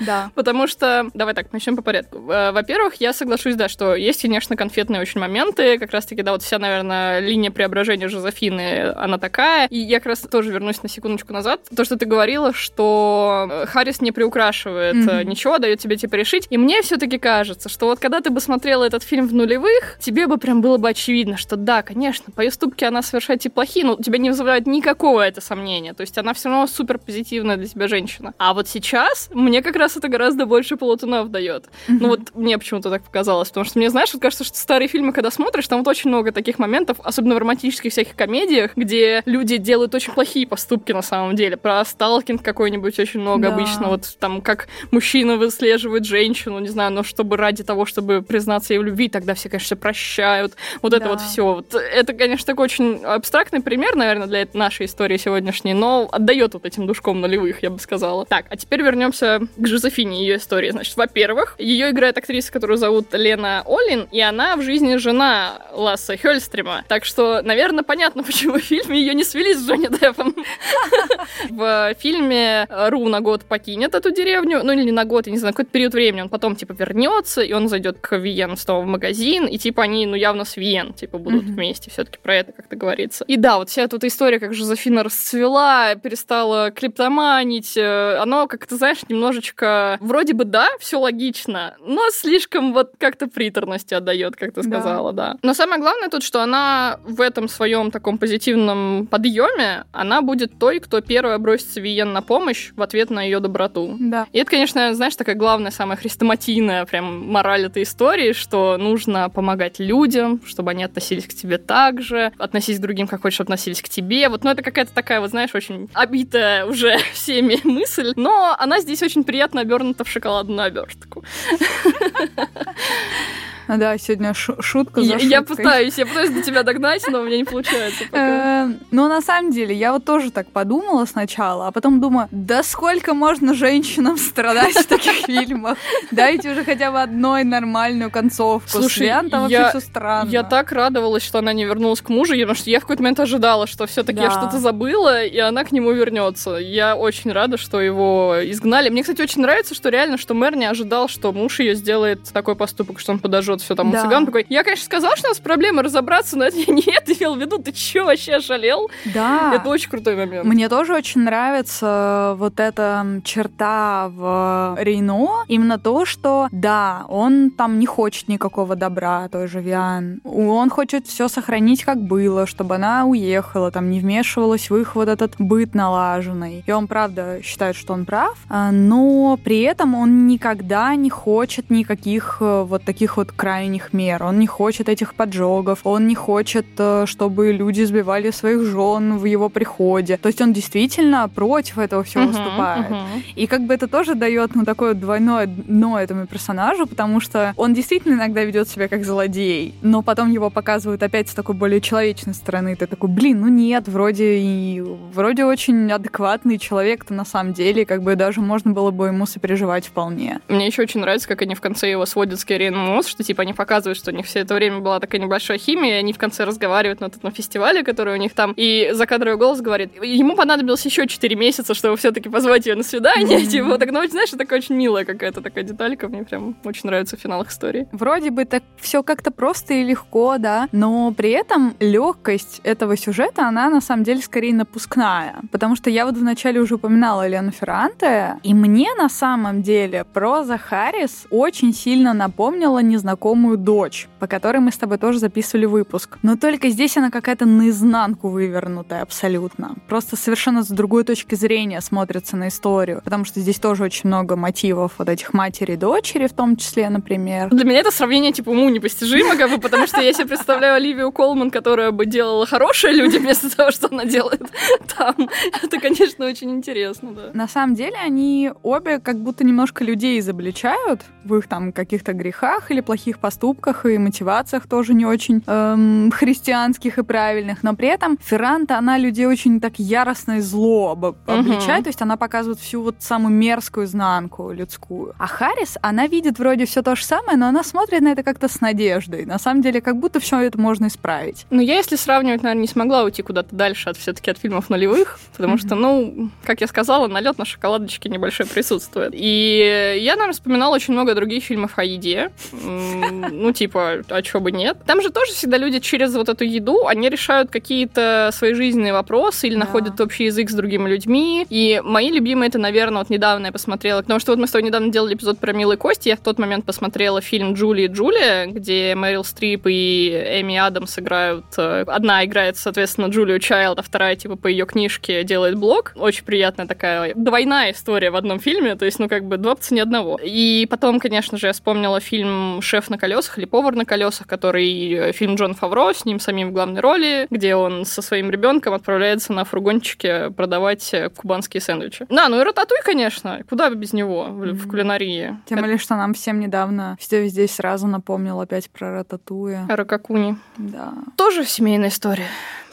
Да. Потому что давай так, начнем по порядку. Во-первых, я соглашусь, да, что есть, конечно, конфетные очень моменты, как раз-таки, да, вот вся, наверное, линия преображения Жозефины, она такая. И я как раз тоже вернусь на секундочку назад. То, что ты говорила, что э, Харрис не приукрашивает mm-hmm. ничего, дает тебе, типа, решить. И мне все-таки кажется, что вот когда ты бы смотрела этот фильм в нулевых, тебе бы прям было бы очевидно, что да, конечно, по поступки она совершает и плохие, но у тебя не вызывает никакого это сомнения. То есть она все равно супер позитивная для тебя женщина. А вот сейчас мне как раз это гораздо больше полутонов дает. Mm-hmm. Ну вот мне почему-то так показалось, потому что мне, знаешь, вот кажется, что старые фильмы, когда смотришь, там вот очень много таких моментов, особенно в романтических всяких комедиях, где люди делают очень плохие поступки на самом деле. Про сталкинг какой-нибудь очень много да. обычно. Вот там как мужчина выслеживает женщину, не знаю, но чтобы ради того, чтобы признаться ей в любви, тогда все, конечно, прощают. Вот да. это вот все. Вот это, конечно, такой очень абстрактный пример, наверное, для нашей истории сегодняшней, но отдает вот этим душком нулевых, я бы сказала. Так, а теперь вернемся к Жозефине и ее истории. Значит, во-первых, ее играет актриса, которую зовут Лена Олин, и она в жизни жена Ласса Хельстрима. Так что, наверное, понятно, почему в фильме ее не свели с Джонни Деппом. В фильме Ру на год покинет эту деревню, ну или на год, я не знаю, какой-то период времени, он потом, типа, вернется, и он зайдет к Виен снова в магазин, и, типа, они, ну, явно с Виен, типа, будут вместе, все-таки про это как-то говорится. И да, вот вся эта история, как Жозефина расцвела, перестала криптоманить, э, оно, как то знаешь, немножечко, вроде бы да, все логично, но слишком вот как-то приторности отдает, как ты сказала, да. да. Но самое главное тут, что она в этом своем таком позитивном подъеме, она будет той, кто первая бросится Виен на помощь в ответ на ее доброту. Да. И это, конечно, знаешь, такая главная, самая хрестоматийная прям мораль этой истории, что нужно помогать людям, чтобы они относились к тебе так же, относись к другим, как хочешь, относились к тебе. Вот, ну, это какая-то такая, вот, знаешь, очень обитая уже всеми мысль, но она здесь очень приятно обернута в шоколадную обертку. Да, сегодня шутка за Я пытаюсь, я пытаюсь до тебя догнать, но у меня не получается э, Но на самом деле, я вот тоже так подумала сначала, а потом думаю, да сколько можно женщинам страдать в таких фильмах? Дайте уже хотя бы одной нормальную концовку. Слушай, там вообще все странно. Я так радовалась, что она не вернулась к мужу, потому что я в какой-то момент ожидала, что все-таки я что-то забыла, и она к нему вернется. Я очень рада, что его изгнали. Мне, кстати, очень нравится, что реально, что мэр не ожидал, что муж ее сделает такой поступок, что он подожжет вот все там да. у цыган такой, я, конечно, сказал, что у нас проблемы разобраться, но это я не это имел в виду, ты че вообще шалел? Да. Это очень крутой момент. Мне тоже очень нравится вот эта черта в Рейно, именно то, что, да, он там не хочет никакого добра, той же Виан. Он хочет все сохранить, как было, чтобы она уехала, там не вмешивалась в их вот этот быт налаженный. И он, правда, считает, что он прав, а, но при этом он никогда не хочет никаких э, вот таких вот крайних мер. Он не хочет этих поджогов, он не хочет, э, чтобы люди сбивали своих жен в его приходе. То есть он действительно против этого всего uh-huh, выступает. Uh-huh. И как бы это тоже дает ну такое двойное дно этому персонажу, потому что он действительно иногда ведет себя как злодей, но потом его показывают опять с такой более человечной стороны. Ты такой, блин, ну нет, вроде и вроде очень адекватный человек-то на самом деле, как бы даже можно было бы ему сопереживать вполне. Мне еще очень нравится, как они в конце его сводят с Кэрин Мосс, что типа они показывают, что у них все это время была такая небольшая химия, и они в конце разговаривают на этом фестивале, который у них там, и закадровый голос говорит, ему понадобилось еще 4 месяца, чтобы все-таки позвать ее на свидание, mm-hmm. типа, так, ну, знаешь, такая очень милая какая-то такая деталька, мне прям очень нравится в финалах истории. Вроде бы так все как-то просто и легко, да, но при этом легкость этого сюжета, она на самом деле скорее напускная, потому что я вот вначале уже упоминала Елену Ферранте, и мне на самом деле проза Харрис очень сильно напомнила незнакомую знакомую дочь, по которой мы с тобой тоже записывали выпуск. Но только здесь она какая-то наизнанку вывернутая абсолютно. Просто совершенно с другой точки зрения смотрится на историю, потому что здесь тоже очень много мотивов вот этих матери и дочери в том числе, например. Для меня это сравнение типа уму непостижимо, как бы, потому что я себе представляю Оливию Колман, которая бы делала хорошие люди вместо того, что она делает там. Это, конечно, очень интересно, да. На самом деле они обе как будто немножко людей изобличают в их там каких-то грехах или плохих плохих поступках и мотивациях тоже не очень эм, христианских и правильных, но при этом Ферранта, она людей очень так яростно и зло об, обличает, то есть она показывает всю вот самую мерзкую изнанку людскую. А Харрис, она видит вроде все то же самое, но она смотрит на это как-то с надеждой. На самом деле, как будто все это можно исправить. Ну, я, если сравнивать, наверное, не смогла уйти куда-то дальше от все-таки от фильмов нулевых, потому что, ну, как я сказала, налет на шоколадочке небольшой присутствует. И я, наверное, вспоминала очень много других фильмов о еде ну, типа, а чё бы нет? Там же тоже всегда люди через вот эту еду, они решают какие-то свои жизненные вопросы или да. находят общий язык с другими людьми. И мои любимые, это, наверное, вот недавно я посмотрела, потому что вот мы с тобой недавно делали эпизод про Милые Кости, я в тот момент посмотрела фильм «Джули и Джулия», где Мэрил Стрип и Эми Адамс играют... Э, одна играет, соответственно, Джулию Чайлд, а вторая, типа, по ее книжке делает блог. Очень приятная такая двойная история в одном фильме, то есть, ну, как бы два цене одного. И потом, конечно же, я вспомнила фильм «Шеф на колесах или повар на колесах, который э, фильм Джон Фавро, с ним самим в главной роли, где он со своим ребенком отправляется на фургончике продавать э, кубанские сэндвичи. Да, ну и рататуй, конечно. Куда без него в, mm-hmm. в кулинарии? Тем более, что нам всем недавно все здесь сразу напомнил опять про рататуя. Ракакуни. Да. Тоже семейная история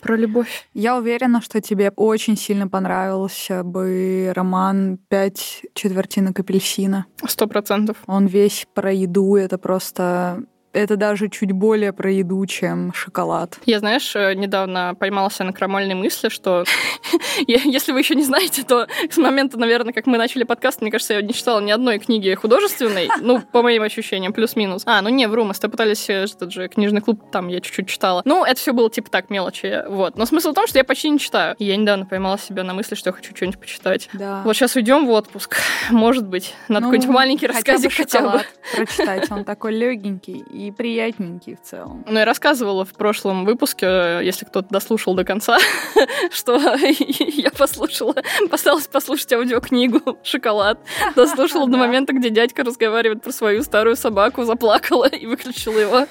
про любовь. Я уверена, что тебе очень сильно понравился бы роман «Пять четвертинок апельсина». Сто процентов. Он весь про еду, это просто это даже чуть более про еду, чем шоколад. Я, знаешь, э, недавно поймался на крамольной мысли, что если вы еще не знаете, то с момента, наверное, как мы начали подкаст, мне кажется, я не читала ни одной книги художественной, ну, по моим ощущениям, плюс-минус. А, ну не, вру, мы с тобой пытались, э, этот же книжный клуб, там я чуть-чуть читала. Ну, это все было типа так, мелочи, вот. Но смысл в том, что я почти не читаю. И я недавно поймала себя на мысли, что я хочу что-нибудь почитать. Да. Вот сейчас уйдем в отпуск. Может быть, надо ну, какой-нибудь маленький рассказик хотя бы. прочитать. Он такой легенький и такие приятненькие в целом. Ну, я рассказывала в прошлом выпуске, если кто-то дослушал до конца, что я послушала, постаралась послушать аудиокнигу «Шоколад». Дослушала до момента, где дядька разговаривает про свою старую собаку, заплакала и выключила его.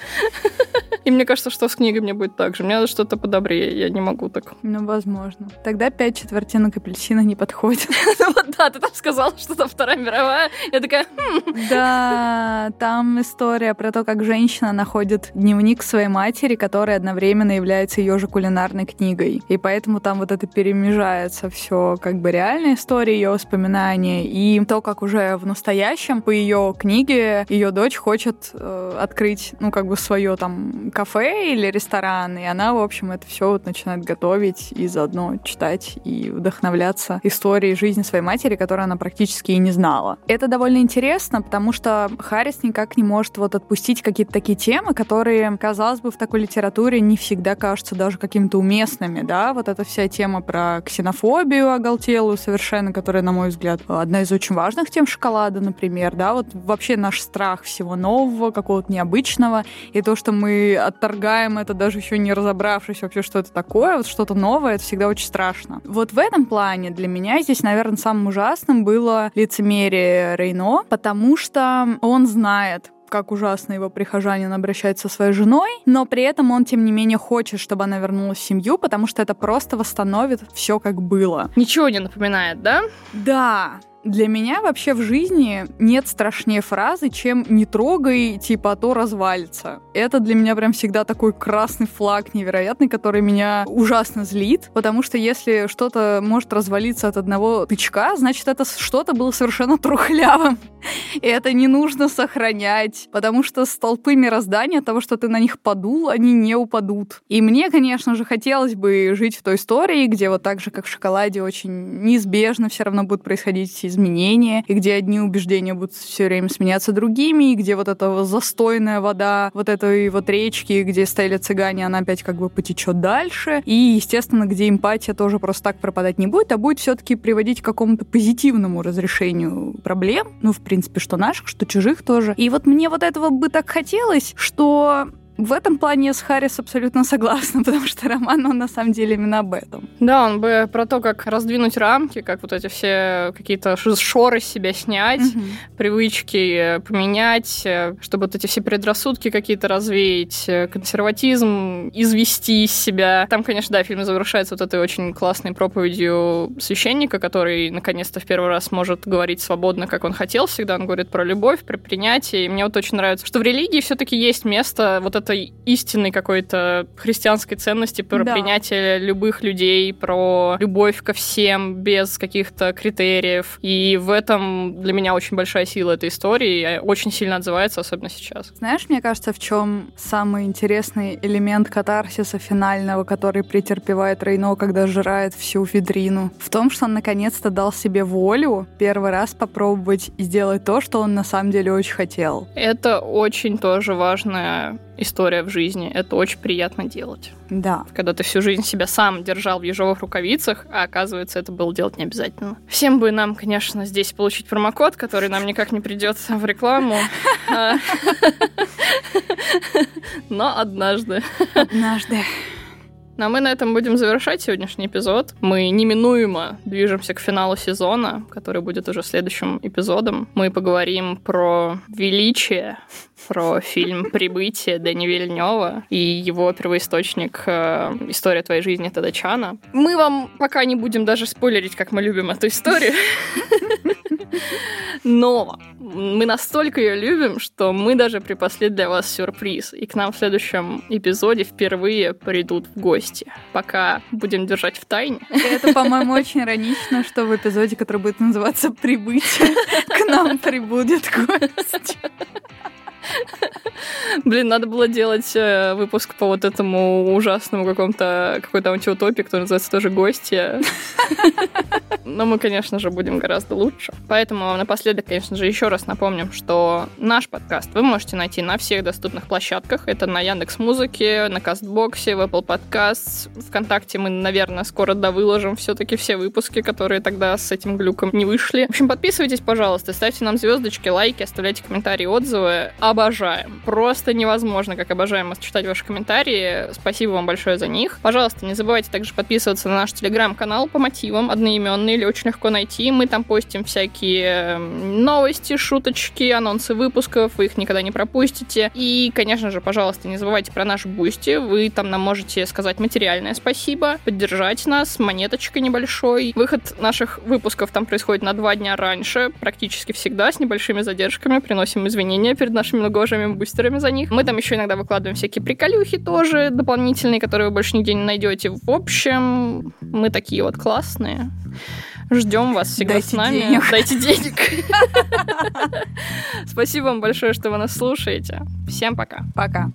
И мне кажется, что с книгой мне будет так же. Мне надо что-то подобрее, я не могу так. Ну, возможно. Тогда пять четвертинок апельсина не подходит. Ну вот да, ты там сказала, что там Вторая мировая. Я такая, «Хм». Да, там история про то, как женщина находит дневник своей матери, который одновременно является ее же кулинарной книгой. И поэтому там вот это перемежается все как бы реальная история, ее воспоминания, и то, как уже в настоящем по ее книге ее дочь хочет э, открыть, ну, как бы свое там кафе или ресторан, и она, в общем, это все вот начинает готовить и заодно читать и вдохновляться историей жизни своей матери, которую она практически и не знала. Это довольно интересно, потому что Харрис никак не может вот отпустить какие-то такие темы, которые, казалось бы, в такой литературе не всегда кажутся даже какими-то уместными, да, вот эта вся тема про ксенофобию оголтелую совершенно, которая, на мой взгляд, одна из очень важных тем шоколада, например, да, вот вообще наш страх всего нового, какого-то необычного, и то, что мы отторгаем это, даже еще не разобравшись вообще, что это такое, вот что-то новое, это всегда очень страшно. Вот в этом плане для меня здесь, наверное, самым ужасным было лицемерие Рейно, потому что он знает, как ужасно его прихожанин обращается со своей женой, но при этом он, тем не менее, хочет, чтобы она вернулась в семью, потому что это просто восстановит все, как было. Ничего не напоминает, да? Да, для меня вообще в жизни нет страшнее фразы, чем «не трогай, типа, а то развалится». Это для меня прям всегда такой красный флаг невероятный, который меня ужасно злит, потому что если что-то может развалиться от одного тычка, значит, это что-то было совершенно трухлявым. И это не нужно сохранять, потому что столпы мироздания, того, что ты на них подул, они не упадут. И мне, конечно же, хотелось бы жить в той истории, где вот так же, как в шоколаде, очень неизбежно все равно будут происходить изменения, и где одни убеждения будут все время сменяться другими, и где вот эта застойная вода вот этой вот речки, где стояли цыгане, она опять как бы потечет дальше. И, естественно, где эмпатия тоже просто так пропадать не будет, а будет все-таки приводить к какому-то позитивному разрешению проблем. Ну, в принципе, что наших, что чужих тоже. И вот мне вот этого бы так хотелось, что в этом плане я с Харрис абсолютно согласна, потому что роман, он на самом деле именно об этом. Да, он бы про то, как раздвинуть рамки, как вот эти все какие-то шоры с себя снять, угу. привычки поменять, э, чтобы вот эти все предрассудки какие-то развеять, э, консерватизм извести из себя. Там, конечно, да, фильм завершается вот этой очень классной проповедью священника, который наконец-то в первый раз может говорить свободно, как он хотел всегда. Он говорит про любовь, про принятие. И мне вот очень нравится, что в религии все-таки есть место вот этой истинной какой-то христианской ценности, про да. принятие любых людей, про любовь ко всем без каких-то критериев. И в этом для меня очень большая сила этой истории, и очень сильно отзывается, особенно сейчас. Знаешь, мне кажется, в чем самый интересный элемент катарсиса финального, который претерпевает Рейно, когда жирает всю витрину? В том, что он наконец-то дал себе волю первый раз попробовать сделать то, что он на самом деле очень хотел. Это очень тоже важная история в жизни. Это очень приятно делать. Да. Когда ты всю жизнь себя сам держал в ежовых рукавицах, а оказывается, это было делать не обязательно. Всем бы нам, конечно, здесь получить промокод, который нам никак не придется в рекламу. А, но однажды. Однажды. А мы на этом будем завершать сегодняшний эпизод. Мы неминуемо движемся к финалу сезона, который будет уже следующим эпизодом. Мы поговорим про величие, про фильм «Прибытие» Дэни Вильнева и его первоисточник э, «История твоей жизни» Тадачана. Мы вам пока не будем даже спойлерить, как мы любим эту историю. Но мы настолько ее любим, что мы даже припасли для вас сюрприз. И к нам в следующем эпизоде впервые придут в гости. Пока будем держать в тайне. Это, по-моему, очень иронично, что в эпизоде, который будет называться «Прибытие», к нам прибудет гость. Блин, надо было делать э, выпуск по вот этому ужасному какому-то какой-то антиутопии, который называется тоже «Гости». Но мы, конечно же, будем гораздо лучше. Поэтому напоследок, конечно же, еще раз напомним, что наш подкаст вы можете найти на всех доступных площадках. Это на Яндекс Музыке, на Кастбоксе, в Apple Podcasts. Вконтакте мы, наверное, скоро довыложим все-таки все выпуски, которые тогда с этим глюком не вышли. В общем, подписывайтесь, пожалуйста, ставьте нам звездочки, лайки, оставляйте комментарии, отзывы. Обожаем просто невозможно, как обожаем читать ваши комментарии. Спасибо вам большое за них. Пожалуйста, не забывайте также подписываться на наш телеграм-канал по мотивам, одноименный или очень легко найти. Мы там постим всякие новости, шуточки, анонсы выпусков, вы их никогда не пропустите. И, конечно же, пожалуйста, не забывайте про наш Boosty. Вы там нам можете сказать материальное спасибо, поддержать нас, монеточкой небольшой. Выход наших выпусков там происходит на два дня раньше, практически всегда, с небольшими задержками. Приносим извинения перед нашими многоуважаемыми бустерами за них. Мы там еще иногда выкладываем всякие приколюхи тоже дополнительные, которые вы больше нигде не найдете. В общем, мы такие вот классные. Ждем вас всегда Дайте с нами. денег. Дайте денег. Спасибо вам большое, что вы нас слушаете. Всем пока. Пока.